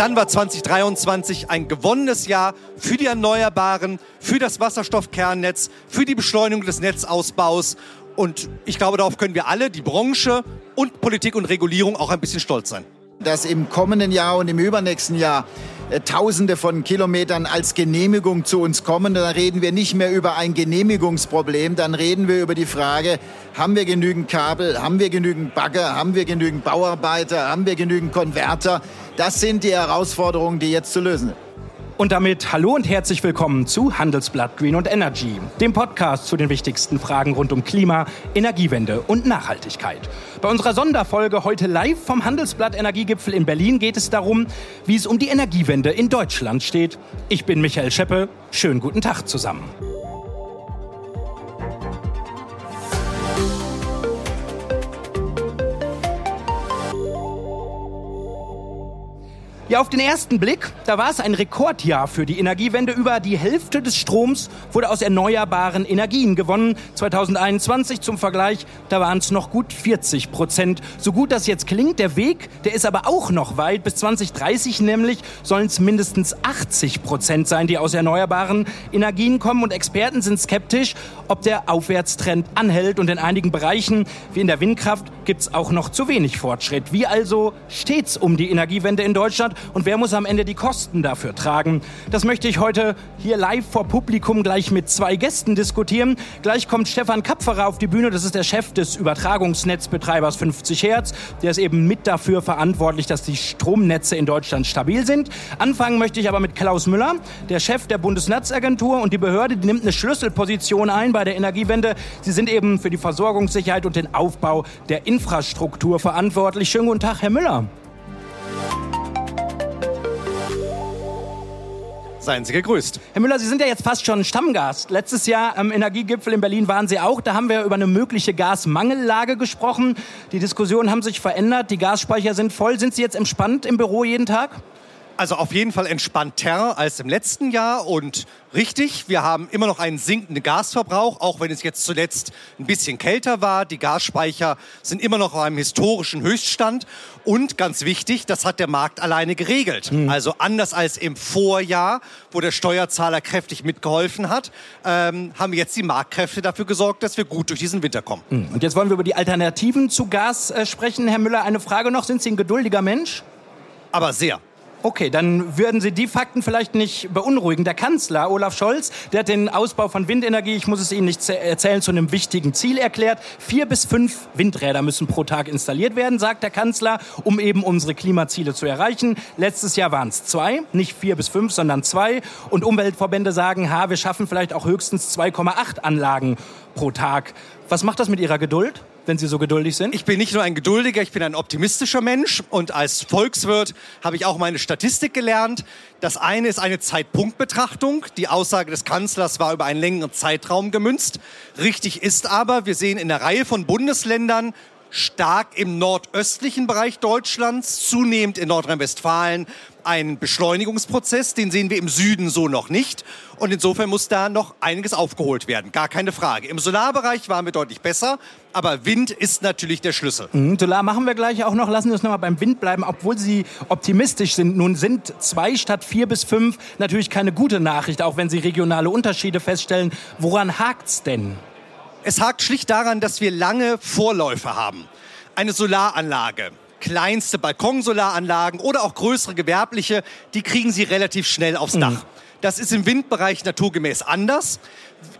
dann war 2023 ein gewonnenes Jahr für die Erneuerbaren, für das Wasserstoffkernnetz, für die Beschleunigung des Netzausbaus. Und ich glaube, darauf können wir alle, die Branche und Politik und Regulierung, auch ein bisschen stolz sein. Dass im kommenden Jahr und im übernächsten Jahr äh, Tausende von Kilometern als Genehmigung zu uns kommen. Dann reden wir nicht mehr über ein Genehmigungsproblem, dann reden wir über die Frage, haben wir genügend Kabel, haben wir genügend Bagger, haben wir genügend Bauarbeiter, haben wir genügend Konverter. Das sind die Herausforderungen, die jetzt zu lösen sind. Und damit hallo und herzlich willkommen zu Handelsblatt Green und Energy, dem Podcast zu den wichtigsten Fragen rund um Klima, Energiewende und Nachhaltigkeit. Bei unserer Sonderfolge heute live vom Handelsblatt Energiegipfel in Berlin geht es darum, wie es um die Energiewende in Deutschland steht. Ich bin Michael Scheppe. Schönen guten Tag zusammen. Ja, auf den ersten Blick, da war es ein Rekordjahr für die Energiewende. Über die Hälfte des Stroms wurde aus erneuerbaren Energien gewonnen. 2021 zum Vergleich, da waren es noch gut 40 Prozent. So gut das jetzt klingt, der Weg, der ist aber auch noch weit. Bis 2030 nämlich sollen es mindestens 80 Prozent sein, die aus erneuerbaren Energien kommen. Und Experten sind skeptisch, ob der Aufwärtstrend anhält. Und in einigen Bereichen, wie in der Windkraft, gibt es auch noch zu wenig Fortschritt. Wie also steht's um die Energiewende in Deutschland? Und wer muss am Ende die Kosten dafür tragen. Das möchte ich heute hier live vor Publikum gleich mit zwei Gästen diskutieren. Gleich kommt Stefan Kapferer auf die Bühne, das ist der Chef des Übertragungsnetzbetreibers 50 Hertz. Der ist eben mit dafür verantwortlich, dass die Stromnetze in Deutschland stabil sind. Anfangen möchte ich aber mit Klaus Müller, der Chef der Bundesnetzagentur und die Behörde, die nimmt eine Schlüsselposition ein bei der Energiewende. Sie sind eben für die Versorgungssicherheit und den Aufbau der Infrastruktur verantwortlich. Schönen guten Tag, Herr Müller. Seien Sie gegrüßt. Herr Müller, Sie sind ja jetzt fast schon Stammgast. Letztes Jahr am Energiegipfel in Berlin waren Sie auch. Da haben wir über eine mögliche Gasmangellage gesprochen. Die Diskussionen haben sich verändert. Die Gasspeicher sind voll. Sind Sie jetzt entspannt im Büro jeden Tag? Also auf jeden Fall entspannter als im letzten Jahr und richtig, wir haben immer noch einen sinkenden Gasverbrauch, auch wenn es jetzt zuletzt ein bisschen kälter war. Die Gasspeicher sind immer noch auf einem historischen Höchststand und ganz wichtig, das hat der Markt alleine geregelt. Mhm. Also anders als im Vorjahr, wo der Steuerzahler kräftig mitgeholfen hat, ähm, haben jetzt die Marktkräfte dafür gesorgt, dass wir gut durch diesen Winter kommen. Mhm. Und jetzt wollen wir über die Alternativen zu Gas äh, sprechen. Herr Müller, eine Frage noch, sind Sie ein geduldiger Mensch? Aber sehr. Okay, dann würden Sie die Fakten vielleicht nicht beunruhigen. Der Kanzler Olaf Scholz, der hat den Ausbau von Windenergie, ich muss es Ihnen nicht erzählen, zu einem wichtigen Ziel erklärt. Vier bis fünf Windräder müssen pro Tag installiert werden, sagt der Kanzler, um eben unsere Klimaziele zu erreichen. Letztes Jahr waren es zwei, nicht vier bis fünf, sondern zwei. Und Umweltverbände sagen, ha, wir schaffen vielleicht auch höchstens 2,8 Anlagen pro Tag. Was macht das mit Ihrer Geduld? Wenn Sie so geduldig sind? Ich bin nicht nur ein geduldiger, ich bin ein optimistischer Mensch. Und als Volkswirt habe ich auch meine Statistik gelernt. Das eine ist eine Zeitpunktbetrachtung. Die Aussage des Kanzlers war über einen längeren Zeitraum gemünzt. Richtig ist aber, wir sehen in einer Reihe von Bundesländern stark im nordöstlichen Bereich Deutschlands, zunehmend in Nordrhein-Westfalen, ein Beschleunigungsprozess, den sehen wir im Süden so noch nicht. Und insofern muss da noch einiges aufgeholt werden, gar keine Frage. Im Solarbereich waren wir deutlich besser, aber Wind ist natürlich der Schlüssel. Mhm, Solar machen wir gleich auch noch. Lassen Sie uns noch mal beim Wind bleiben, obwohl Sie optimistisch sind. Nun sind zwei statt vier bis fünf natürlich keine gute Nachricht, auch wenn Sie regionale Unterschiede feststellen. Woran hakt's denn? Es hakt schlicht daran, dass wir lange Vorläufe haben. Eine Solaranlage kleinste Balkonsolaranlagen oder auch größere gewerbliche, die kriegen sie relativ schnell aufs mhm. Dach. Das ist im Windbereich naturgemäß anders.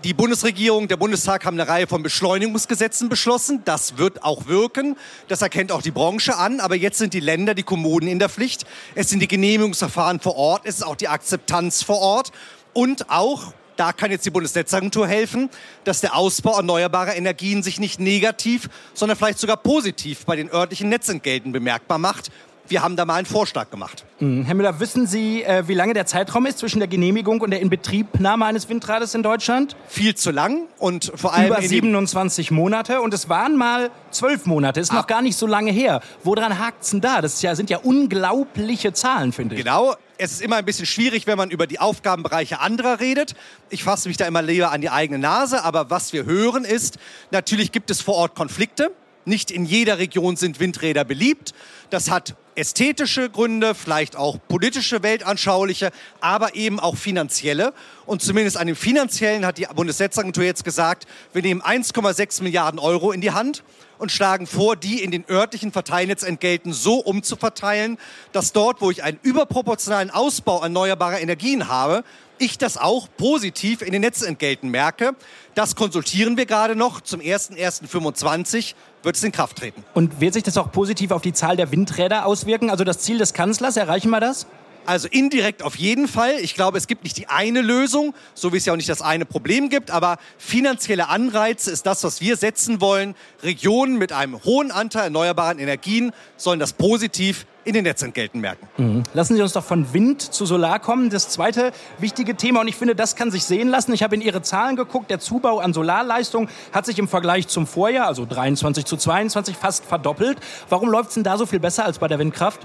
Die Bundesregierung, der Bundestag haben eine Reihe von Beschleunigungsgesetzen beschlossen. Das wird auch wirken. Das erkennt auch die Branche an. Aber jetzt sind die Länder, die Kommunen in der Pflicht. Es sind die Genehmigungsverfahren vor Ort. Es ist auch die Akzeptanz vor Ort. Und auch da kann jetzt die Bundesnetzagentur helfen, dass der Ausbau erneuerbarer Energien sich nicht negativ, sondern vielleicht sogar positiv bei den örtlichen Netzentgelten bemerkbar macht. Wir haben da mal einen Vorschlag gemacht. Mhm. Herr Müller, wissen Sie, äh, wie lange der Zeitraum ist zwischen der Genehmigung und der Inbetriebnahme eines Windrades in Deutschland? Viel zu lang und vor allem über 27 Monate und es waren mal zwölf Monate. Ist Ach. noch gar nicht so lange her. Woran hakt es denn da? Das ja, sind ja unglaubliche Zahlen, finde ich. Genau es ist immer ein bisschen schwierig, wenn man über die Aufgabenbereiche anderer redet. Ich fasse mich da immer lieber an die eigene Nase. Aber was wir hören ist, natürlich gibt es vor Ort Konflikte. Nicht in jeder Region sind Windräder beliebt. Das hat ästhetische Gründe, vielleicht auch politische, weltanschauliche, aber eben auch finanzielle. Und zumindest an dem finanziellen hat die Bundesnetzagentur jetzt gesagt, wir nehmen 1,6 Milliarden Euro in die Hand und schlagen vor, die in den örtlichen Verteilnetzentgelten so umzuverteilen, dass dort, wo ich einen überproportionalen Ausbau erneuerbarer Energien habe, ich das auch positiv in den Netzentgelten merke. Das konsultieren wir gerade noch. Zum 01.01.25 wird es in Kraft treten. Und wird sich das auch positiv auf die Zahl der Windräder auswirken? Also das Ziel des Kanzlers, erreichen wir das? Also indirekt auf jeden Fall. Ich glaube, es gibt nicht die eine Lösung, so wie es ja auch nicht das eine Problem gibt, aber finanzielle Anreize ist das, was wir setzen wollen. Regionen mit einem hohen Anteil erneuerbaren Energien sollen das positiv in den Netzentgelten merken. Mhm. Lassen Sie uns doch von Wind zu Solar kommen. Das zweite wichtige Thema, und ich finde, das kann sich sehen lassen. Ich habe in Ihre Zahlen geguckt. Der Zubau an Solarleistung hat sich im Vergleich zum Vorjahr, also 23 zu 22, fast verdoppelt. Warum läuft es denn da so viel besser als bei der Windkraft?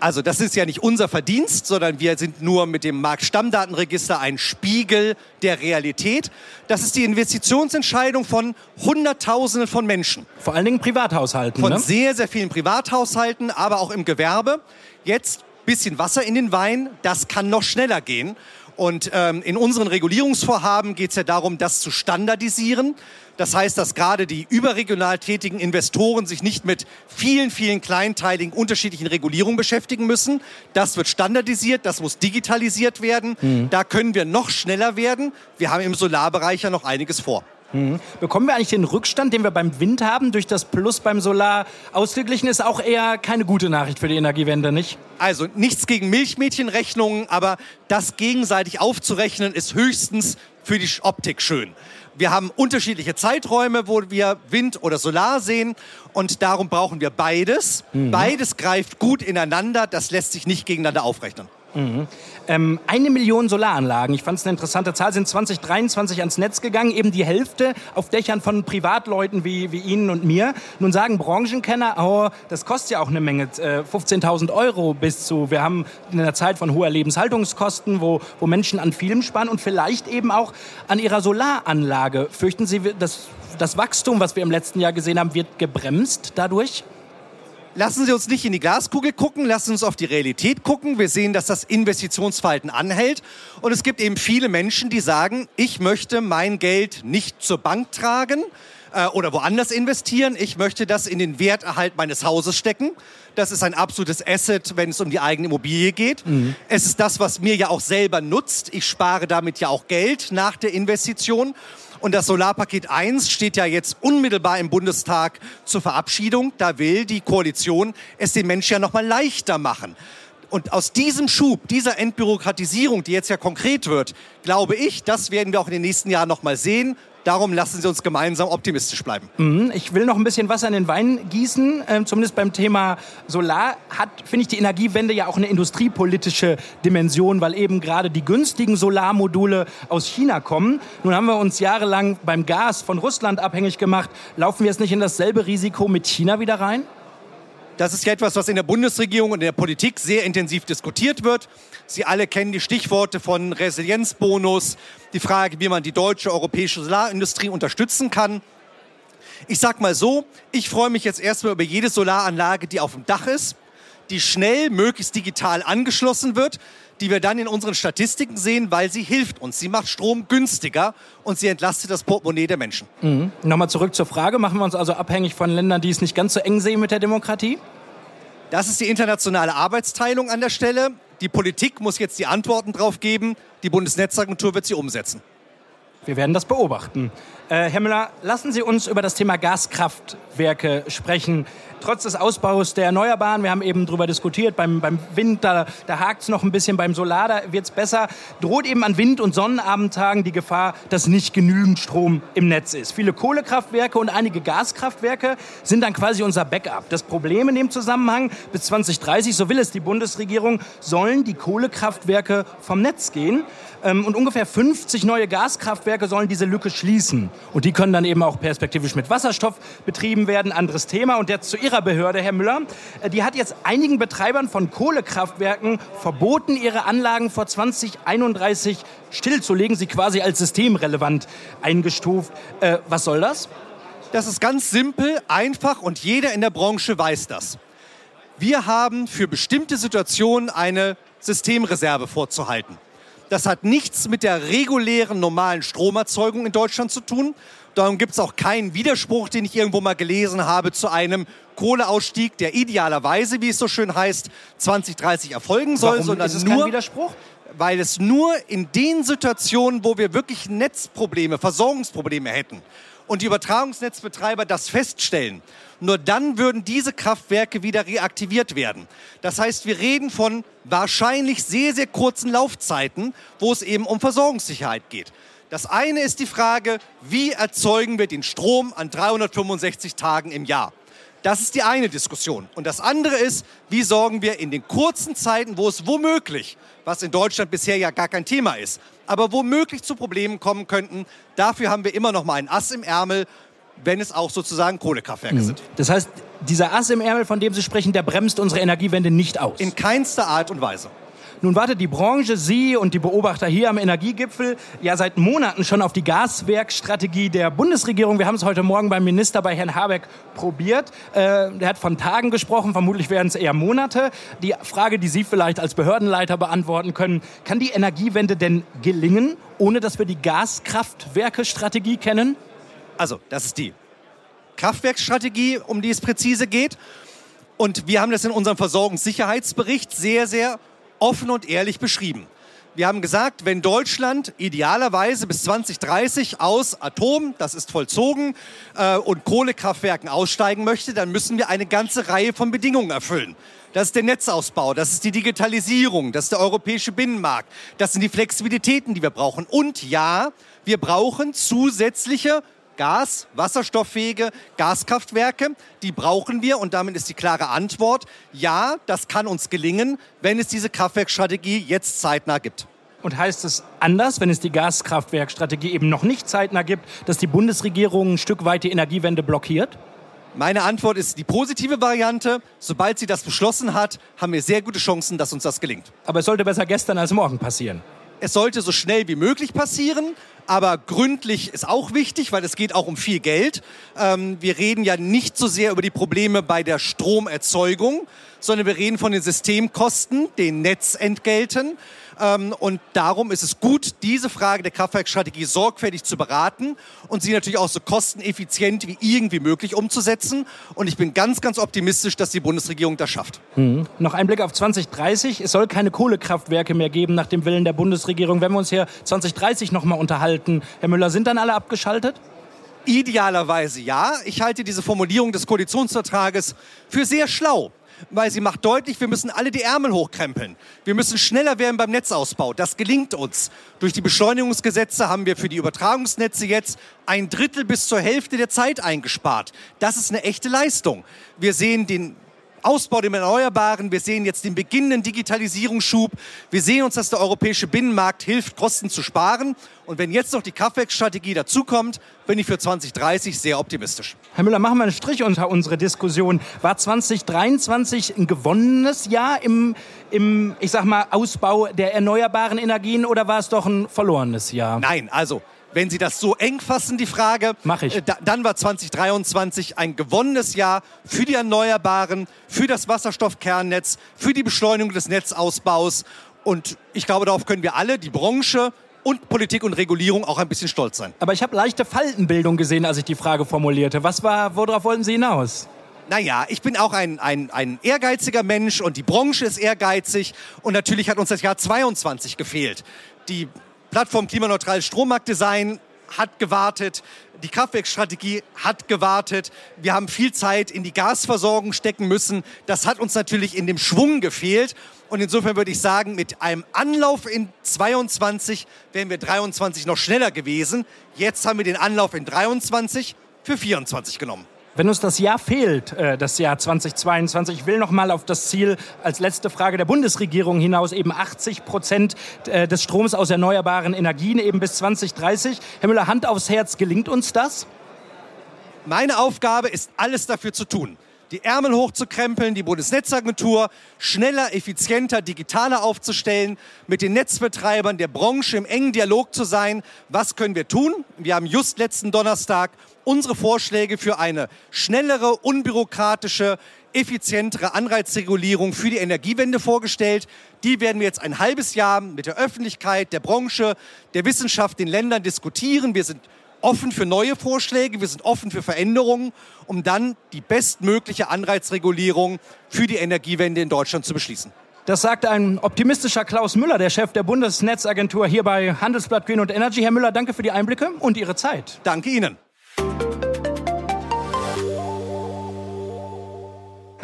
Also das ist ja nicht unser Verdienst, sondern wir sind nur mit dem Marktstammdatenregister ein Spiegel der Realität. Das ist die Investitionsentscheidung von Hunderttausenden von Menschen. Vor allen Dingen Privathaushalten. Von ne? sehr, sehr vielen Privathaushalten, aber auch im Gewerbe. Jetzt bisschen Wasser in den Wein, das kann noch schneller gehen. Und ähm, in unseren Regulierungsvorhaben geht es ja darum, das zu standardisieren. Das heißt, dass gerade die überregional tätigen Investoren sich nicht mit vielen, vielen kleinteiligen unterschiedlichen Regulierungen beschäftigen müssen. Das wird standardisiert, das muss digitalisiert werden. Mhm. Da können wir noch schneller werden. Wir haben im Solarbereich ja noch einiges vor. Mhm. Bekommen wir eigentlich den Rückstand, den wir beim Wind haben, durch das Plus beim Solar ausgeglichen? Ist auch eher keine gute Nachricht für die Energiewende, nicht? Also nichts gegen Milchmädchenrechnungen, aber das gegenseitig aufzurechnen ist höchstens für die Optik schön. Wir haben unterschiedliche Zeiträume, wo wir Wind oder Solar sehen und darum brauchen wir beides. Mhm. Beides greift gut ineinander, das lässt sich nicht gegeneinander aufrechnen. Mhm. Ähm, eine Million Solaranlagen, ich fand es eine interessante Zahl, sind 2023 ans Netz gegangen, eben die Hälfte auf Dächern von Privatleuten wie, wie Ihnen und mir. Nun sagen Branchenkenner, oh, das kostet ja auch eine Menge, äh, 15.000 Euro bis zu, wir haben in einer Zeit von hoher Lebenshaltungskosten, wo, wo Menschen an vielem sparen und vielleicht eben auch an ihrer Solaranlage. Fürchten Sie, das, das Wachstum, was wir im letzten Jahr gesehen haben, wird gebremst dadurch? Lassen Sie uns nicht in die Glaskugel gucken, lassen Sie uns auf die Realität gucken. Wir sehen, dass das Investitionsverhalten anhält. Und es gibt eben viele Menschen, die sagen, ich möchte mein Geld nicht zur Bank tragen äh, oder woanders investieren. Ich möchte das in den Werterhalt meines Hauses stecken. Das ist ein absolutes Asset, wenn es um die eigene Immobilie geht. Mhm. Es ist das, was mir ja auch selber nutzt. Ich spare damit ja auch Geld nach der Investition. Und das Solarpaket 1 steht ja jetzt unmittelbar im Bundestag zur Verabschiedung. Da will die Koalition es den Menschen ja noch mal leichter machen. Und aus diesem Schub, dieser Entbürokratisierung, die jetzt ja konkret wird, glaube ich, das werden wir auch in den nächsten Jahren noch mal sehen. Darum lassen Sie uns gemeinsam optimistisch bleiben. Mhm. Ich will noch ein bisschen Wasser in den Wein gießen. Ähm, zumindest beim Thema Solar hat, finde ich, die Energiewende ja auch eine industriepolitische Dimension, weil eben gerade die günstigen Solarmodule aus China kommen. Nun haben wir uns jahrelang beim Gas von Russland abhängig gemacht. Laufen wir jetzt nicht in dasselbe Risiko mit China wieder rein? Das ist ja etwas, was in der Bundesregierung und in der Politik sehr intensiv diskutiert wird. Sie alle kennen die Stichworte von Resilienzbonus, die Frage, wie man die deutsche europäische Solarindustrie unterstützen kann. Ich sag mal so, ich freue mich jetzt erstmal über jede Solaranlage, die auf dem Dach ist, die schnell, möglichst digital angeschlossen wird, die wir dann in unseren Statistiken sehen, weil sie hilft uns. Sie macht Strom günstiger und sie entlastet das Portemonnaie der Menschen. Mhm. Nochmal zurück zur Frage, machen wir uns also abhängig von Ländern, die es nicht ganz so eng sehen mit der Demokratie? Das ist die internationale Arbeitsteilung an der Stelle. Die Politik muss jetzt die Antworten drauf geben. Die Bundesnetzagentur wird sie umsetzen. Wir werden das beobachten. Äh, Herr Müller, lassen Sie uns über das Thema Gaskraftwerke sprechen trotz des Ausbaus der Erneuerbaren, wir haben eben darüber diskutiert, beim, beim Wind, da, da hakt es noch ein bisschen, beim Solar, da wird es besser, droht eben an Wind- und Sonnenabendtagen die Gefahr, dass nicht genügend Strom im Netz ist. Viele Kohlekraftwerke und einige Gaskraftwerke sind dann quasi unser Backup. Das Problem in dem Zusammenhang, bis 2030, so will es die Bundesregierung, sollen die Kohlekraftwerke vom Netz gehen. Ähm, und ungefähr 50 neue Gaskraftwerke sollen diese Lücke schließen. Und die können dann eben auch perspektivisch mit Wasserstoff betrieben werden. Anderes Thema. Und jetzt zu Ihrer Behörde, Herr Müller. Äh, die hat jetzt einigen Betreibern von Kohlekraftwerken verboten, ihre Anlagen vor 2031 stillzulegen, sie quasi als systemrelevant eingestuft. Äh, was soll das? Das ist ganz simpel, einfach und jeder in der Branche weiß das. Wir haben für bestimmte Situationen eine Systemreserve vorzuhalten. Das hat nichts mit der regulären, normalen Stromerzeugung in Deutschland zu tun. Darum gibt es auch keinen Widerspruch, den ich irgendwo mal gelesen habe, zu einem Kohleausstieg, der idealerweise, wie es so schön heißt, 2030 erfolgen soll, Warum sondern ist es nur kein Widerspruch? weil es nur in den Situationen, wo wir wirklich Netzprobleme, Versorgungsprobleme hätten und die Übertragungsnetzbetreiber das feststellen, nur dann würden diese Kraftwerke wieder reaktiviert werden. Das heißt, wir reden von wahrscheinlich sehr, sehr kurzen Laufzeiten, wo es eben um Versorgungssicherheit geht. Das eine ist die Frage, wie erzeugen wir den Strom an 365 Tagen im Jahr? Das ist die eine Diskussion. Und das andere ist, wie sorgen wir in den kurzen Zeiten, wo es womöglich, was in Deutschland bisher ja gar kein Thema ist, aber womöglich zu Problemen kommen könnten, dafür haben wir immer noch mal ein Ass im Ärmel, wenn es auch sozusagen Kohlekraftwerke sind. Das heißt, dieser Ass im Ärmel, von dem Sie sprechen, der bremst unsere Energiewende nicht aus. In keinster Art und Weise. Nun wartet die Branche, Sie und die Beobachter hier am Energiegipfel ja seit Monaten schon auf die Gaswerkstrategie der Bundesregierung. Wir haben es heute Morgen beim Minister bei Herrn Habeck probiert. Äh, der hat von Tagen gesprochen, vermutlich werden es eher Monate. Die Frage, die Sie vielleicht als Behördenleiter beantworten können, kann die Energiewende denn gelingen, ohne dass wir die Gaskraftwerke-Strategie kennen? Also, das ist die Kraftwerksstrategie, um die es präzise geht. Und wir haben das in unserem Versorgungssicherheitsbericht sehr, sehr offen und ehrlich beschrieben. Wir haben gesagt, wenn Deutschland idealerweise bis 2030 aus Atom, das ist vollzogen, äh, und Kohlekraftwerken aussteigen möchte, dann müssen wir eine ganze Reihe von Bedingungen erfüllen. Das ist der Netzausbau, das ist die Digitalisierung, das ist der europäische Binnenmarkt, das sind die Flexibilitäten, die wir brauchen. Und ja, wir brauchen zusätzliche Gas, wasserstofffähige Gaskraftwerke, die brauchen wir und damit ist die klare Antwort, ja, das kann uns gelingen, wenn es diese Kraftwerkstrategie jetzt zeitnah gibt. Und heißt es anders, wenn es die Gaskraftwerkstrategie eben noch nicht zeitnah gibt, dass die Bundesregierung ein Stück weit die Energiewende blockiert? Meine Antwort ist die positive Variante. Sobald sie das beschlossen hat, haben wir sehr gute Chancen, dass uns das gelingt. Aber es sollte besser gestern als morgen passieren. Es sollte so schnell wie möglich passieren, aber gründlich ist auch wichtig, weil es geht auch um viel Geld. Ähm, wir reden ja nicht so sehr über die Probleme bei der Stromerzeugung, sondern wir reden von den Systemkosten, den Netzentgelten. Ähm, und darum ist es gut, diese Frage der Kraftwerkstrategie sorgfältig zu beraten und sie natürlich auch so kosteneffizient wie irgendwie möglich umzusetzen. Und ich bin ganz, ganz optimistisch, dass die Bundesregierung das schafft. Mhm. Noch ein Blick auf 2030. Es soll keine Kohlekraftwerke mehr geben nach dem Willen der Bundesregierung. Wenn wir uns hier 2030 noch mal unterhalten, Herr Müller, sind dann alle abgeschaltet? Idealerweise ja. Ich halte diese Formulierung des Koalitionsvertrages für sehr schlau weil sie macht deutlich, wir müssen alle die Ärmel hochkrempeln. Wir müssen schneller werden beim Netzausbau. Das gelingt uns. Durch die Beschleunigungsgesetze haben wir für die Übertragungsnetze jetzt ein Drittel bis zur Hälfte der Zeit eingespart. Das ist eine echte Leistung. Wir sehen den Ausbau der Erneuerbaren. Wir sehen jetzt den beginnenden Digitalisierungsschub. Wir sehen uns, dass der europäische Binnenmarkt hilft, Kosten zu sparen. Und wenn jetzt noch die Kraftwerkstrategie dazukommt, bin ich für 2030 sehr optimistisch. Herr Müller, machen wir einen Strich unter unsere Diskussion. War 2023 ein gewonnenes Jahr im, im, ich sag mal, Ausbau der erneuerbaren Energien oder war es doch ein verlorenes Jahr? Nein, also wenn Sie das so eng fassen, die Frage, Mach ich. Äh, da, dann war 2023 ein gewonnenes Jahr für die Erneuerbaren, für das Wasserstoffkernnetz, für die Beschleunigung des Netzausbaus. Und ich glaube, darauf können wir alle, die Branche, und Politik und Regulierung auch ein bisschen stolz sein. Aber ich habe leichte Faltenbildung gesehen, als ich die Frage formulierte. Was war, worauf wollten Sie hinaus? Naja, ich bin auch ein, ein, ein ehrgeiziger Mensch und die Branche ist ehrgeizig und natürlich hat uns das Jahr 22 gefehlt. Die Plattform klimaneutral Strommarktdesign hat gewartet. Die Kraftwerkstrategie hat gewartet. Wir haben viel Zeit in die Gasversorgung stecken müssen. Das hat uns natürlich in dem Schwung gefehlt. Und insofern würde ich sagen, mit einem Anlauf in 22 wären wir 23 noch schneller gewesen. Jetzt haben wir den Anlauf in 23 für 24 genommen. Wenn uns das Jahr fehlt, äh, das Jahr 2022, ich will noch mal auf das Ziel als letzte Frage der Bundesregierung hinaus, eben 80 Prozent äh, des Stroms aus erneuerbaren Energien eben bis 2030. Herr Müller, Hand aufs Herz, gelingt uns das? Meine Aufgabe ist, alles dafür zu tun die Ärmel hochzukrempeln, die Bundesnetzagentur schneller, effizienter, digitaler aufzustellen, mit den Netzbetreibern der Branche im engen Dialog zu sein. Was können wir tun? Wir haben just letzten Donnerstag unsere Vorschläge für eine schnellere, unbürokratische, effizientere Anreizregulierung für die Energiewende vorgestellt. Die werden wir jetzt ein halbes Jahr mit der Öffentlichkeit, der Branche, der Wissenschaft, den Ländern diskutieren. Wir sind offen für neue Vorschläge, wir sind offen für Veränderungen, um dann die bestmögliche Anreizregulierung für die Energiewende in Deutschland zu beschließen. Das sagt ein optimistischer Klaus Müller, der Chef der Bundesnetzagentur hier bei Handelsblatt Green und Energy. Herr Müller, danke für die Einblicke und Ihre Zeit. Danke Ihnen.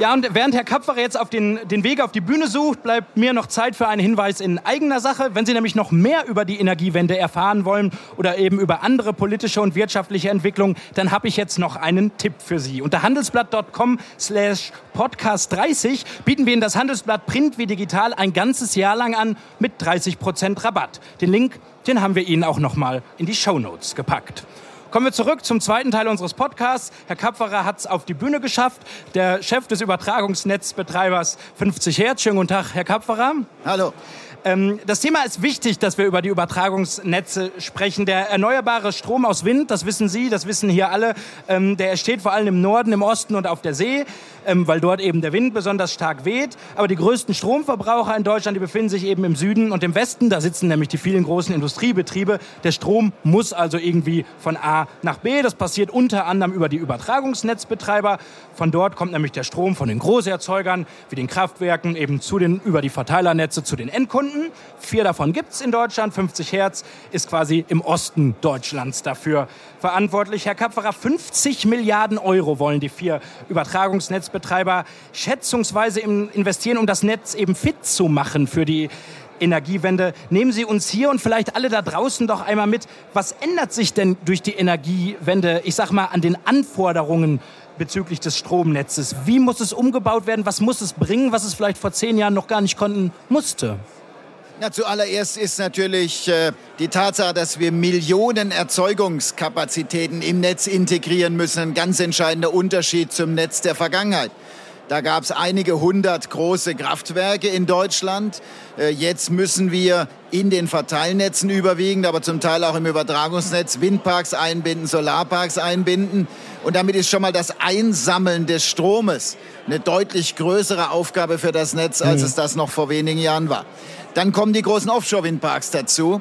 Ja, und während Herr Kapferer jetzt auf den, den Weg auf die Bühne sucht, bleibt mir noch Zeit für einen Hinweis in eigener Sache. Wenn Sie nämlich noch mehr über die Energiewende erfahren wollen oder eben über andere politische und wirtschaftliche Entwicklungen, dann habe ich jetzt noch einen Tipp für Sie. Unter handelsblatt.com slash podcast 30 bieten wir Ihnen das Handelsblatt Print wie digital ein ganzes Jahr lang an mit 30 Prozent Rabatt. Den Link, den haben wir Ihnen auch noch mal in die Show Notes gepackt. Kommen wir zurück zum zweiten Teil unseres Podcasts. Herr Kapferer hat es auf die Bühne geschafft. Der Chef des Übertragungsnetzbetreibers 50 Hertz. Schönen guten Tag, Herr Kapferer. Hallo. Ähm, das Thema ist wichtig, dass wir über die Übertragungsnetze sprechen. Der erneuerbare Strom aus Wind, das wissen Sie, das wissen hier alle, ähm, der entsteht vor allem im Norden, im Osten und auf der See, ähm, weil dort eben der Wind besonders stark weht. Aber die größten Stromverbraucher in Deutschland, die befinden sich eben im Süden und im Westen. Da sitzen nämlich die vielen großen Industriebetriebe. Der Strom muss also irgendwie von A nach B. Das passiert unter anderem über die Übertragungsnetzbetreiber. Von dort kommt nämlich der Strom von den Großerzeugern wie den Kraftwerken eben zu den, über die Verteilernetze zu den Endkunden. Sekunden. Vier davon gibt es in Deutschland. 50 Hertz ist quasi im Osten Deutschlands dafür verantwortlich. Herr Kapferer, 50 Milliarden Euro wollen die vier Übertragungsnetzbetreiber schätzungsweise investieren, um das Netz eben fit zu machen für die Energiewende. Nehmen Sie uns hier und vielleicht alle da draußen doch einmal mit. Was ändert sich denn durch die Energiewende, ich sag mal, an den Anforderungen bezüglich des Stromnetzes? Wie muss es umgebaut werden? Was muss es bringen, was es vielleicht vor zehn Jahren noch gar nicht konnten musste? Na, zuallererst ist natürlich äh, die Tatsache, dass wir Millionen Erzeugungskapazitäten im Netz integrieren müssen, ein ganz entscheidender Unterschied zum Netz der Vergangenheit. Da gab es einige hundert große Kraftwerke in Deutschland. Äh, jetzt müssen wir in den Verteilnetzen überwiegend, aber zum Teil auch im Übertragungsnetz Windparks einbinden, Solarparks einbinden. Und damit ist schon mal das Einsammeln des Stromes eine deutlich größere Aufgabe für das Netz, als mhm. es das noch vor wenigen Jahren war. Dann kommen die großen Offshore-Windparks dazu.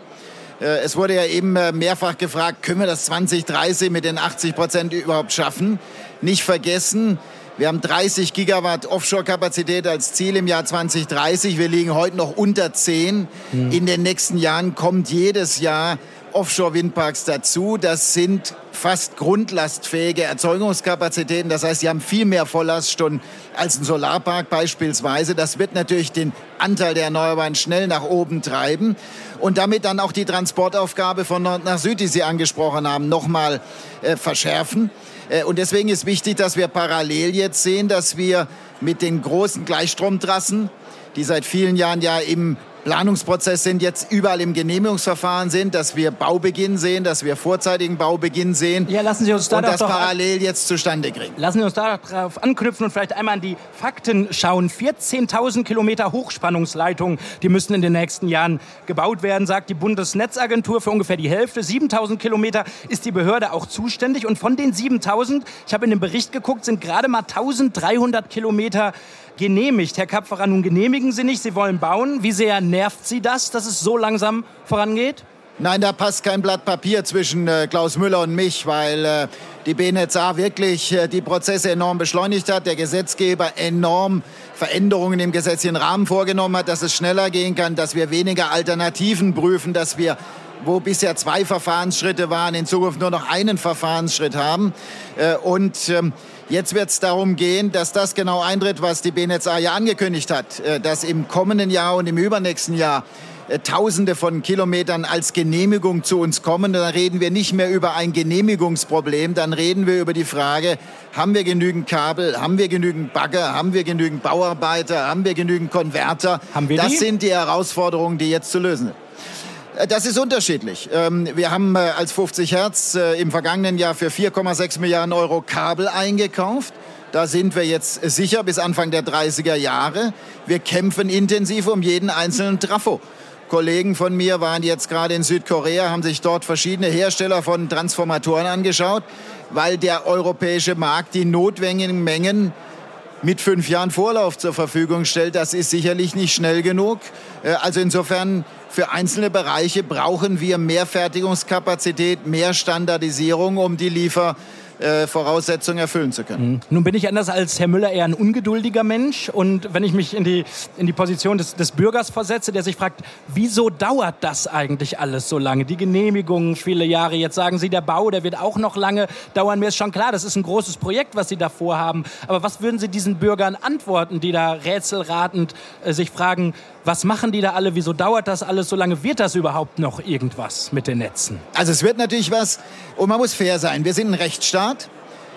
Äh, es wurde ja eben äh, mehrfach gefragt, können wir das 2030 mit den 80 Prozent überhaupt schaffen? Nicht vergessen, wir haben 30 Gigawatt Offshore-Kapazität als Ziel im Jahr 2030. Wir liegen heute noch unter 10. Mhm. In den nächsten Jahren kommt jedes Jahr Offshore-Windparks dazu. Das sind fast grundlastfähige Erzeugungskapazitäten. Das heißt, sie haben viel mehr Volllaststunden als ein Solarpark beispielsweise. Das wird natürlich den Anteil der Erneuerbaren schnell nach oben treiben und damit dann auch die Transportaufgabe von Nord nach Süd, die Sie angesprochen haben, nochmal äh, verschärfen. Äh, und deswegen ist wichtig, dass wir parallel jetzt sehen, dass wir mit den großen Gleichstromtrassen, die seit vielen Jahren ja im Planungsprozess sind, jetzt überall im Genehmigungsverfahren sind, dass wir Baubeginn sehen, dass wir vorzeitigen Baubeginn sehen. Ja, lassen Sie uns da und das parallel jetzt zustande kriegen. Lassen Sie uns darauf anknüpfen und vielleicht einmal an die Fakten schauen. 14.000 Kilometer Hochspannungsleitungen, die müssen in den nächsten Jahren gebaut werden, sagt die Bundesnetzagentur für ungefähr die Hälfte. 7.000 Kilometer ist die Behörde auch zuständig und von den 7.000, ich habe in dem Bericht geguckt, sind gerade mal 1.300 Kilometer genehmigt. Herr Kapferer, nun genehmigen Sie nicht, Sie wollen bauen. Wie sehr nervt Sie das, dass es so langsam vorangeht? Nein, da passt kein Blatt Papier zwischen äh, Klaus Müller und mich, weil äh, die BNetzA wirklich äh, die Prozesse enorm beschleunigt hat, der Gesetzgeber enorm Veränderungen im gesetzlichen Rahmen vorgenommen hat, dass es schneller gehen kann, dass wir weniger Alternativen prüfen, dass wir wo bisher zwei Verfahrensschritte waren, in Zukunft nur noch einen Verfahrensschritt haben. Äh, und ähm, Jetzt wird es darum gehen, dass das genau eintritt, was die BNetzA ja angekündigt hat, äh, dass im kommenden Jahr und im übernächsten Jahr äh, Tausende von Kilometern als Genehmigung zu uns kommen. Dann reden wir nicht mehr über ein Genehmigungsproblem, dann reden wir über die Frage, haben wir genügend Kabel, haben wir genügend Bagger, haben wir genügend Bauarbeiter, haben wir genügend Konverter. Haben wir das die? sind die Herausforderungen, die jetzt zu lösen sind. Äh, das ist unterschiedlich. Ähm, wir haben äh, als 50 Hertz äh, im vergangenen Jahr für 4,6 Milliarden Euro Kabel eingekauft. Da sind wir jetzt sicher bis Anfang der 30er Jahre. Wir kämpfen intensiv um jeden einzelnen Trafo. Kollegen von mir waren jetzt gerade in Südkorea, haben sich dort verschiedene Hersteller von Transformatoren angeschaut, weil der europäische Markt die notwendigen Mengen mit fünf Jahren Vorlauf zur Verfügung stellt, das ist sicherlich nicht schnell genug. Äh, also insofern für einzelne Bereiche brauchen wir mehr Fertigungskapazität, mehr Standardisierung, um die Liefer äh, Voraussetzungen erfüllen zu können. Mhm. Nun bin ich anders als Herr Müller eher ein ungeduldiger Mensch und wenn ich mich in die, in die Position des, des Bürgers versetze, der sich fragt, wieso dauert das eigentlich alles so lange? Die Genehmigungen viele Jahre, jetzt sagen Sie, der Bau, der wird auch noch lange dauern. Mir ist schon klar, das ist ein großes Projekt, was Sie da vorhaben. Aber was würden Sie diesen Bürgern antworten, die da rätselratend äh, sich fragen, was machen die da alle? Wieso dauert das alles so lange? Wird das überhaupt noch irgendwas mit den Netzen? Also es wird natürlich was und man muss fair sein. Wir sind ein Rechtsstaat.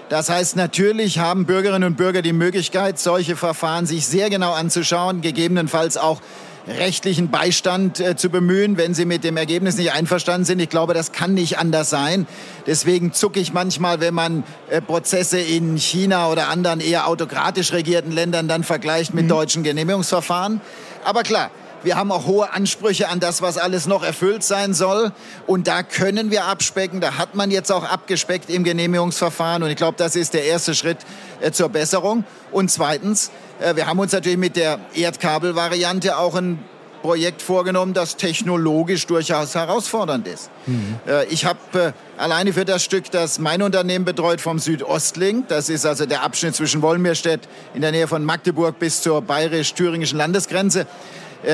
Das heißt, natürlich haben Bürgerinnen und Bürger die Möglichkeit, solche Verfahren sich sehr genau anzuschauen, gegebenenfalls auch rechtlichen Beistand äh, zu bemühen, wenn sie mit dem Ergebnis nicht einverstanden sind. Ich glaube, das kann nicht anders sein. Deswegen zucke ich manchmal, wenn man äh, Prozesse in China oder anderen eher autokratisch regierten Ländern dann vergleicht mit mhm. deutschen Genehmigungsverfahren. Aber klar, wir haben auch hohe Ansprüche an das, was alles noch erfüllt sein soll. Und da können wir abspecken. Da hat man jetzt auch abgespeckt im Genehmigungsverfahren. Und ich glaube, das ist der erste Schritt äh, zur Besserung. Und zweitens, äh, wir haben uns natürlich mit der Erdkabelvariante auch ein Projekt vorgenommen, das technologisch durchaus herausfordernd ist. Mhm. Äh, ich habe alleine für das Stück, das mein Unternehmen betreut, vom Südostlink, das ist also der Abschnitt zwischen Wolmirstedt in der Nähe von Magdeburg bis zur bayerisch-thüringischen Landesgrenze,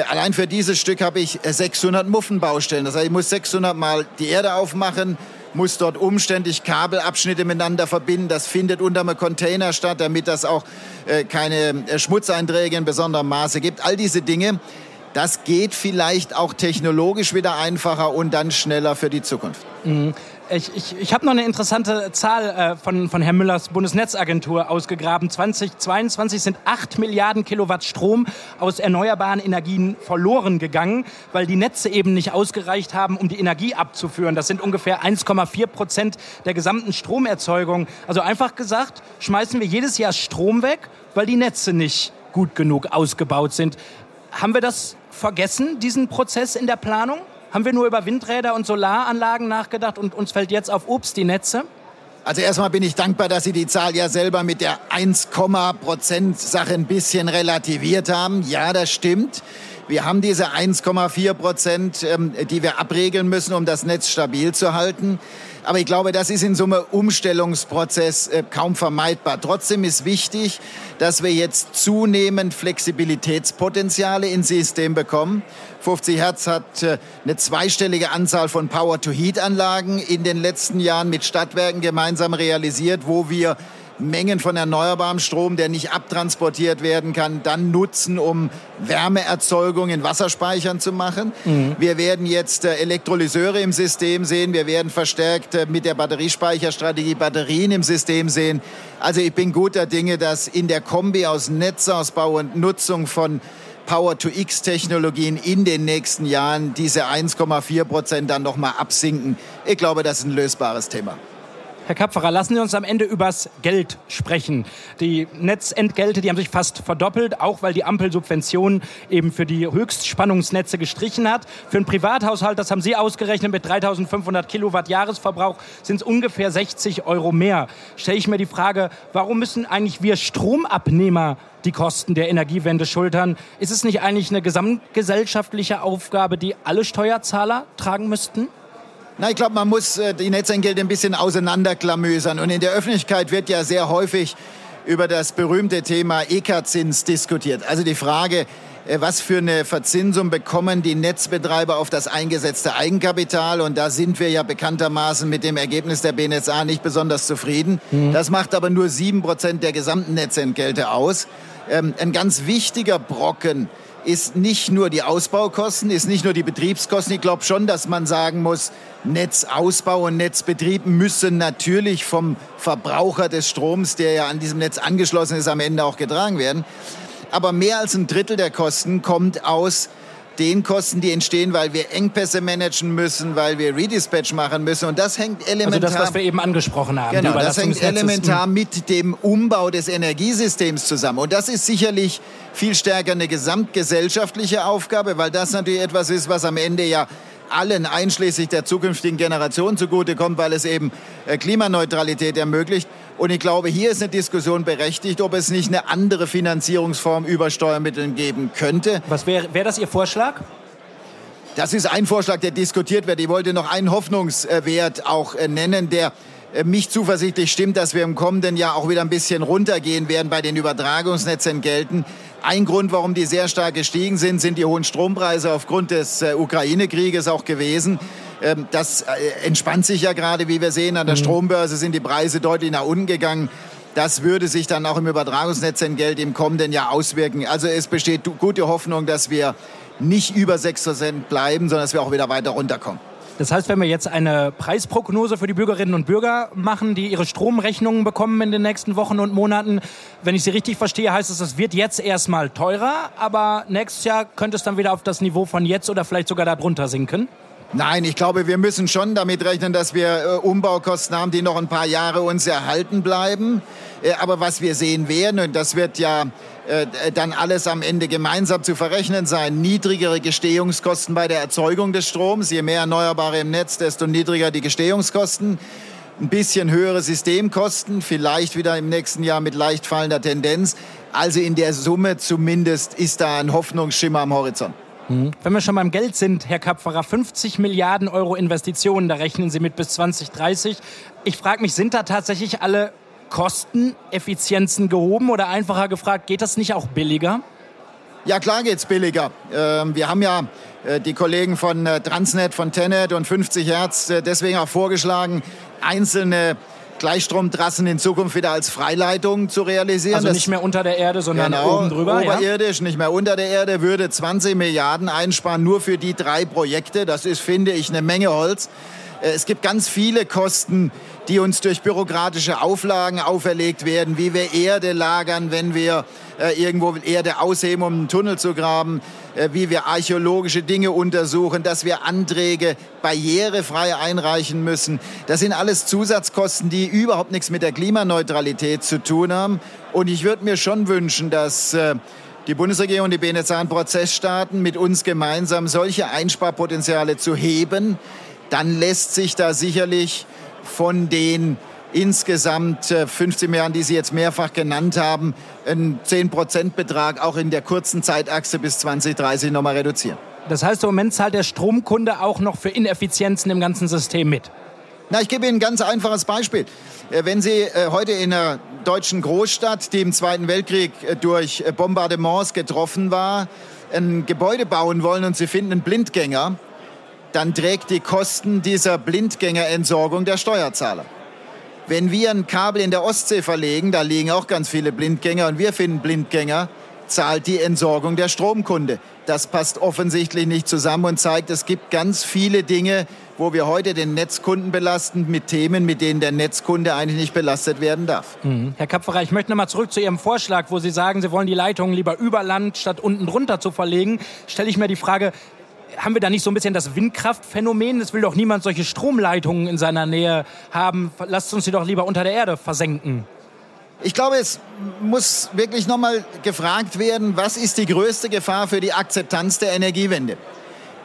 allein für dieses Stück habe ich 600 Muffenbaustellen. Das heißt, ich muss 600 Mal die Erde aufmachen, muss dort umständlich Kabelabschnitte miteinander verbinden. Das findet unter einem Container statt, damit das auch keine Schmutzeinträge in besonderem Maße gibt. All diese Dinge das geht vielleicht auch technologisch wieder einfacher und dann schneller für die Zukunft. Mhm. Ich, ich, ich habe noch eine interessante Zahl äh, von, von Herrn Müllers Bundesnetzagentur ausgegraben. 2022 sind 8 Milliarden Kilowatt Strom aus erneuerbaren Energien verloren gegangen, weil die Netze eben nicht ausgereicht haben, um die Energie abzuführen. Das sind ungefähr 1,4 Prozent der gesamten Stromerzeugung. Also einfach gesagt, schmeißen wir jedes Jahr Strom weg, weil die Netze nicht gut genug ausgebaut sind. Haben wir das vergessen, diesen Prozess in der Planung? Haben wir nur über Windräder und Solaranlagen nachgedacht und uns fällt jetzt auf Obst die Netze? Also erstmal bin ich dankbar, dass Sie die Zahl ja selber mit der 1, Prozent Sache ein bisschen relativiert haben. Ja, das stimmt. Wir haben diese 1,4 Prozent, ähm, die wir abregeln müssen, um das Netz stabil zu halten. Aber ich glaube, das ist in einem Umstellungsprozess äh, kaum vermeidbar. Trotzdem ist wichtig, dass wir jetzt zunehmend Flexibilitätspotenziale ins System bekommen. 50 Hertz hat äh, eine zweistellige Anzahl von Power-to-Heat-Anlagen in den letzten Jahren mit Stadtwerken gemeinsam realisiert, wo wir Mengen von erneuerbarem Strom, der nicht abtransportiert werden kann, dann nutzen, um Wärmeerzeugung in Wasserspeichern zu machen. Mhm. Wir werden jetzt äh, Elektrolyseure im System sehen. Wir werden verstärkt äh, mit der Batteriespeicherstrategie Batterien im System sehen. Also ich bin guter Dinge, dass in der Kombi aus Netzausbau und Nutzung von Power-to-X-Technologien in den nächsten Jahren diese 1,4 Prozent dann nochmal absinken. Ich glaube, das ist ein lösbares Thema. Herr Kapferer, lassen Sie uns am Ende übers Geld sprechen. Die Netzentgelte, die haben sich fast verdoppelt, auch weil die Ampel Subventionen eben für die Höchstspannungsnetze gestrichen hat. Für einen Privathaushalt, das haben Sie ausgerechnet, mit 3500 Kilowatt Jahresverbrauch sind es ungefähr 60 Euro mehr. Stelle ich mir die Frage, warum müssen eigentlich wir Stromabnehmer die Kosten der Energiewende schultern? Ist es nicht eigentlich eine gesamtgesellschaftliche Aufgabe, die alle Steuerzahler tragen müssten? Na, ich glaube, man muss äh, die Netzentgelte ein bisschen auseinanderklamösern. Und in der Öffentlichkeit wird ja sehr häufig über das berühmte Thema EK-Zins diskutiert. Also die Frage, äh, was für eine Verzinsung bekommen die Netzbetreiber auf das eingesetzte Eigenkapital. Und da sind wir ja bekanntermaßen mit dem Ergebnis der BNSA nicht besonders zufrieden. Mhm. Das macht aber nur sieben Prozent der gesamten Netzentgelte aus. Ähm, ein ganz wichtiger Brocken ist nicht nur die Ausbaukosten, ist nicht nur die Betriebskosten. Ich glaube schon, dass man sagen muss, Netzausbau und Netzbetrieb müssen natürlich vom Verbraucher des Stroms, der ja an diesem Netz angeschlossen ist, am Ende auch getragen werden. Aber mehr als ein Drittel der Kosten kommt aus den Kosten, die entstehen, weil wir Engpässe managen müssen, weil wir Redispatch machen müssen. Und das hängt elementar. Also das, was wir eben angesprochen haben. Genau, das hängt elementar mit dem Umbau des Energiesystems zusammen. Und das ist sicherlich viel stärker eine gesamtgesellschaftliche Aufgabe, weil das natürlich etwas ist, was am Ende ja allen, einschließlich der zukünftigen Generation, zugutekommt, weil es eben äh, Klimaneutralität ermöglicht. Und ich glaube, hier ist eine Diskussion berechtigt, ob es nicht eine andere Finanzierungsform über Steuermitteln geben könnte. Was wäre wär das Ihr Vorschlag? Das ist ein Vorschlag, der diskutiert wird. Ich wollte noch einen Hoffnungswert auch äh, nennen, der äh, mich zuversichtlich stimmt, dass wir im kommenden Jahr auch wieder ein bisschen runtergehen werden bei den Übertragungsnetzentgelten. Ein Grund, warum die sehr stark gestiegen sind, sind die hohen Strompreise aufgrund des äh, Ukraine-Krieges auch gewesen. Ähm, das äh, entspannt sich ja gerade, wie wir sehen. An der mhm. Strombörse sind die Preise deutlich nach unten gegangen. Das würde sich dann auch im Übertragungsnetzentgelt im kommenden Jahr auswirken. Also es besteht gute Hoffnung, dass wir nicht über 6% bleiben, sondern dass wir auch wieder weiter runterkommen. Das heißt, wenn wir jetzt eine Preisprognose für die Bürgerinnen und Bürger machen, die ihre Stromrechnungen bekommen in den nächsten Wochen und Monaten, wenn ich Sie richtig verstehe, heißt es, es wird jetzt erstmal teurer, aber nächstes Jahr könnte es dann wieder auf das Niveau von jetzt oder vielleicht sogar darunter sinken? Nein, ich glaube, wir müssen schon damit rechnen, dass wir äh, Umbaukosten haben, die noch ein paar Jahre uns erhalten bleiben. Äh, aber was wir sehen werden, und das wird ja äh, dann alles am Ende gemeinsam zu verrechnen sein, niedrigere Gestehungskosten bei der Erzeugung des Stroms. Je mehr Erneuerbare im Netz, desto niedriger die Gestehungskosten. Ein bisschen höhere Systemkosten, vielleicht wieder im nächsten Jahr mit leicht fallender Tendenz. Also in der Summe zumindest ist da ein Hoffnungsschimmer am Horizont. Wenn wir schon beim Geld sind, Herr Kapferer, 50 Milliarden Euro Investitionen, da rechnen Sie mit bis 2030. Ich frage mich, sind da tatsächlich alle Kosteneffizienzen gehoben oder einfacher gefragt, geht das nicht auch billiger? Ja, klar geht's billiger. Ähm, wir haben ja äh, die Kollegen von äh, Transnet, von Tenet und 50 Hertz äh, deswegen auch vorgeschlagen, einzelne Gleichstromtrassen in Zukunft wieder als Freileitung zu realisieren. Also nicht mehr unter der Erde, sondern genau, oben drüber. Oberirdisch, ja? nicht mehr unter der Erde, würde 20 Milliarden einsparen, nur für die drei Projekte. Das ist, finde ich, eine Menge Holz. Äh, es gibt ganz viele Kosten, die uns durch bürokratische Auflagen auferlegt werden, wie wir Erde lagern, wenn wir äh, irgendwo Erde ausheben, um einen Tunnel zu graben, äh, wie wir archäologische Dinge untersuchen, dass wir Anträge barrierefrei einreichen müssen. Das sind alles Zusatzkosten, die überhaupt nichts mit der Klimaneutralität zu tun haben. Und ich würde mir schon wünschen, dass die Bundesregierung und die BNetzA einen Prozess starten, mit uns gemeinsam solche Einsparpotenziale zu heben. Dann lässt sich da sicherlich von den insgesamt 15 äh, Milliarden, die Sie jetzt mehrfach genannt haben, einen 10-Prozent-Betrag auch in der kurzen Zeitachse bis 2030 nochmal reduzieren. Das heißt, im Moment zahlt der Stromkunde auch noch für Ineffizienzen im ganzen System mit? Na, ich gebe Ihnen ein ganz einfaches Beispiel. Äh, wenn Sie äh, heute in einer deutschen Großstadt, die im Zweiten Weltkrieg durch Bombardements getroffen war, ein Gebäude bauen wollen und Sie finden einen Blindgänger, dann trägt die Kosten dieser Blindgängerentsorgung der Steuerzahler. Wenn wir ein Kabel in der Ostsee verlegen, da liegen auch ganz viele Blindgänger und wir finden Blindgänger, zahlt die Entsorgung der Stromkunde. Das passt offensichtlich nicht zusammen und zeigt, es gibt ganz viele Dinge, wo wir heute den Netzkunden belasten mit Themen, mit denen der Netzkunde eigentlich nicht belastet werden darf. Mhm. Herr Kapferer, ich möchte noch mal zurück zu Ihrem Vorschlag, wo Sie sagen, Sie wollen die Leitungen lieber über Land statt unten drunter zu verlegen. Stelle ich mir die Frage, haben wir da nicht so ein bisschen das Windkraftphänomen? Es will doch niemand solche Stromleitungen in seiner Nähe haben. Lasst uns sie doch lieber unter der Erde versenken. Ich glaube, es muss wirklich nochmal gefragt werden, was ist die größte Gefahr für die Akzeptanz der Energiewende?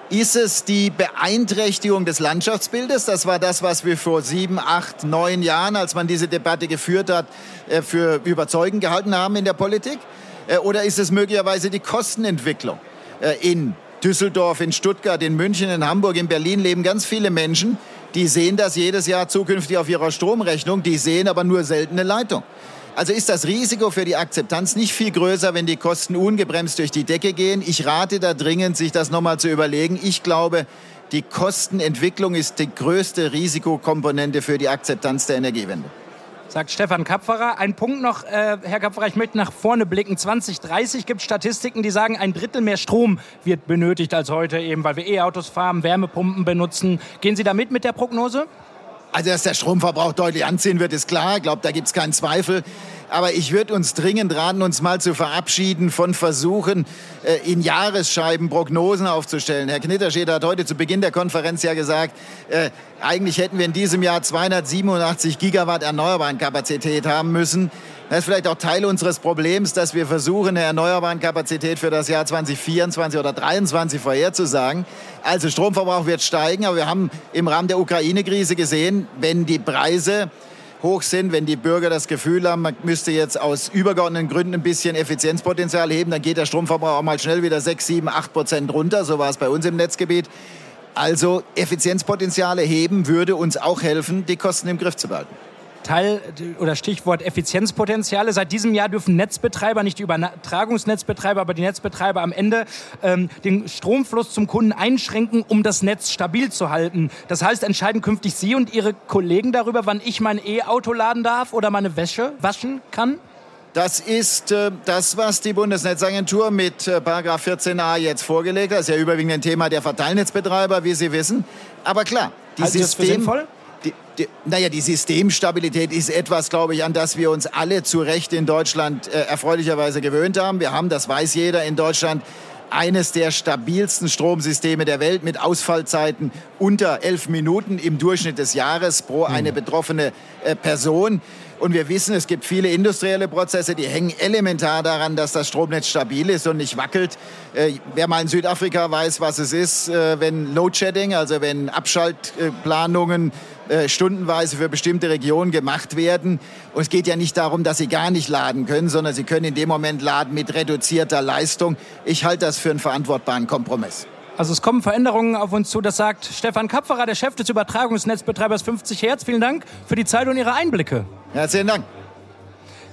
Ist es die Beeinträchtigung des Landschaftsbildes? Das war das, was wir vor sieben, acht, neun Jahren, als man diese Debatte geführt hat, äh, für überzeugend gehalten haben in der Politik. Äh, oder ist es möglicherweise die Kostenentwicklung äh, in Düsseldorf, in Stuttgart, in München, in Hamburg, in Berlin leben ganz viele Menschen, die sehen das jedes Jahr zukünftig auf ihrer Stromrechnung, die sehen aber nur seltene Leitung. Also ist das Risiko für die Akzeptanz nicht viel größer, wenn die Kosten ungebremst durch die Decke gehen. Ich rate da dringend, sich das nochmal zu überlegen. Ich glaube, die Kostenentwicklung ist die größte Risikokomponente für die Akzeptanz der Energiewende sagt Stefan Kapferer. Ein Punkt noch, äh, Herr Kapferer, ich möchte nach vorne blicken. 2030 gibt es Statistiken, die sagen, ein Drittel mehr Strom wird benötigt als heute, eben weil wir E-Autos fahren, Wärmepumpen benutzen. Gehen Sie da mit mit der Prognose? Also, dass der Stromverbrauch deutlich anziehen wird, ist klar. Ich glaube, da gibt es keinen Zweifel. Aber ich würde uns dringend raten, uns mal zu verabschieden von Versuchen, äh, in Jahresscheiben Prognosen aufzustellen. Herr Knitterscheder hat heute zu Beginn der Konferenz ja gesagt, äh, eigentlich hätten wir in diesem Jahr 287 Gigawatt erneuerbaren Kapazität haben müssen. Das ist vielleicht auch Teil unseres Problems, dass wir versuchen, eine erneuerbaren Kapazität für das Jahr 2024 oder 2023 vorherzusagen. Also Stromverbrauch wird steigen, aber wir haben im Rahmen der Ukraine-Krise gesehen, wenn die Preise hoch sind, wenn die Bürger das Gefühl haben, man müsste jetzt aus übergeordneten Gründen ein bisschen Effizienzpotenzial heben, dann geht der Stromverbrauch auch mal schnell wieder 6, 7, 8 Prozent runter. So war es bei uns im Netzgebiet. Also Effizienzpotenziale heben würde uns auch helfen, die Kosten im Griff zu behalten. Teil oder Stichwort Effizienzpotenziale. Seit diesem Jahr dürfen Netzbetreiber, nicht die Übertragungsnetzbetreiber, aber die Netzbetreiber am Ende ähm, den Stromfluss zum Kunden einschränken, um das Netz stabil zu halten. Das heißt, entscheiden künftig Sie und Ihre Kollegen darüber, wann ich mein E-Auto laden darf oder meine Wäsche waschen kann? Das ist äh, das, was die Bundesnetzagentur mit äh, 14a jetzt vorgelegt hat. Das ist ja überwiegend ein Thema der Verteilnetzbetreiber, wie Sie wissen. Aber klar, die Halten System, die, die, naja, die Systemstabilität ist etwas, glaube ich, an das wir uns alle zu Recht in Deutschland äh, erfreulicherweise gewöhnt haben. Wir haben, das weiß jeder in Deutschland, eines der stabilsten Stromsysteme der Welt mit Ausfallzeiten unter elf Minuten im Durchschnitt des Jahres pro eine mhm. betroffene äh, Person. Und wir wissen, es gibt viele industrielle Prozesse, die hängen elementar daran, dass das Stromnetz stabil ist und nicht wackelt. Äh, wer mal in Südafrika weiß, was es ist, äh, wenn Load-Shedding, also wenn Abschaltplanungen äh, stundenweise für bestimmte Regionen gemacht werden. Und es geht ja nicht darum, dass sie gar nicht laden können, sondern sie können in dem Moment laden mit reduzierter Leistung. Ich halte das für einen verantwortbaren Kompromiss. Also es kommen Veränderungen auf uns zu, das sagt Stefan Kapferer, der Chef des Übertragungsnetzbetreibers 50 Hertz. Vielen Dank für die Zeit und Ihre Einblicke. Herzlichen Dank.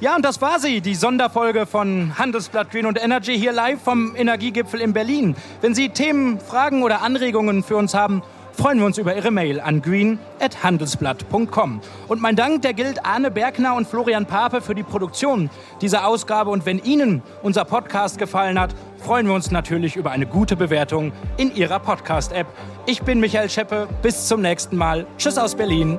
Ja, und das war sie, die Sonderfolge von Handelsblatt Green und Energy hier live vom Energiegipfel in Berlin. Wenn Sie Themen, Fragen oder Anregungen für uns haben, freuen wir uns über Ihre Mail an green.handelsblatt.com. Und mein Dank, der gilt Arne Bergner und Florian Pape für die Produktion dieser Ausgabe. Und wenn Ihnen unser Podcast gefallen hat, freuen wir uns natürlich über eine gute Bewertung in Ihrer Podcast-App. Ich bin Michael Scheppe. Bis zum nächsten Mal. Tschüss aus Berlin.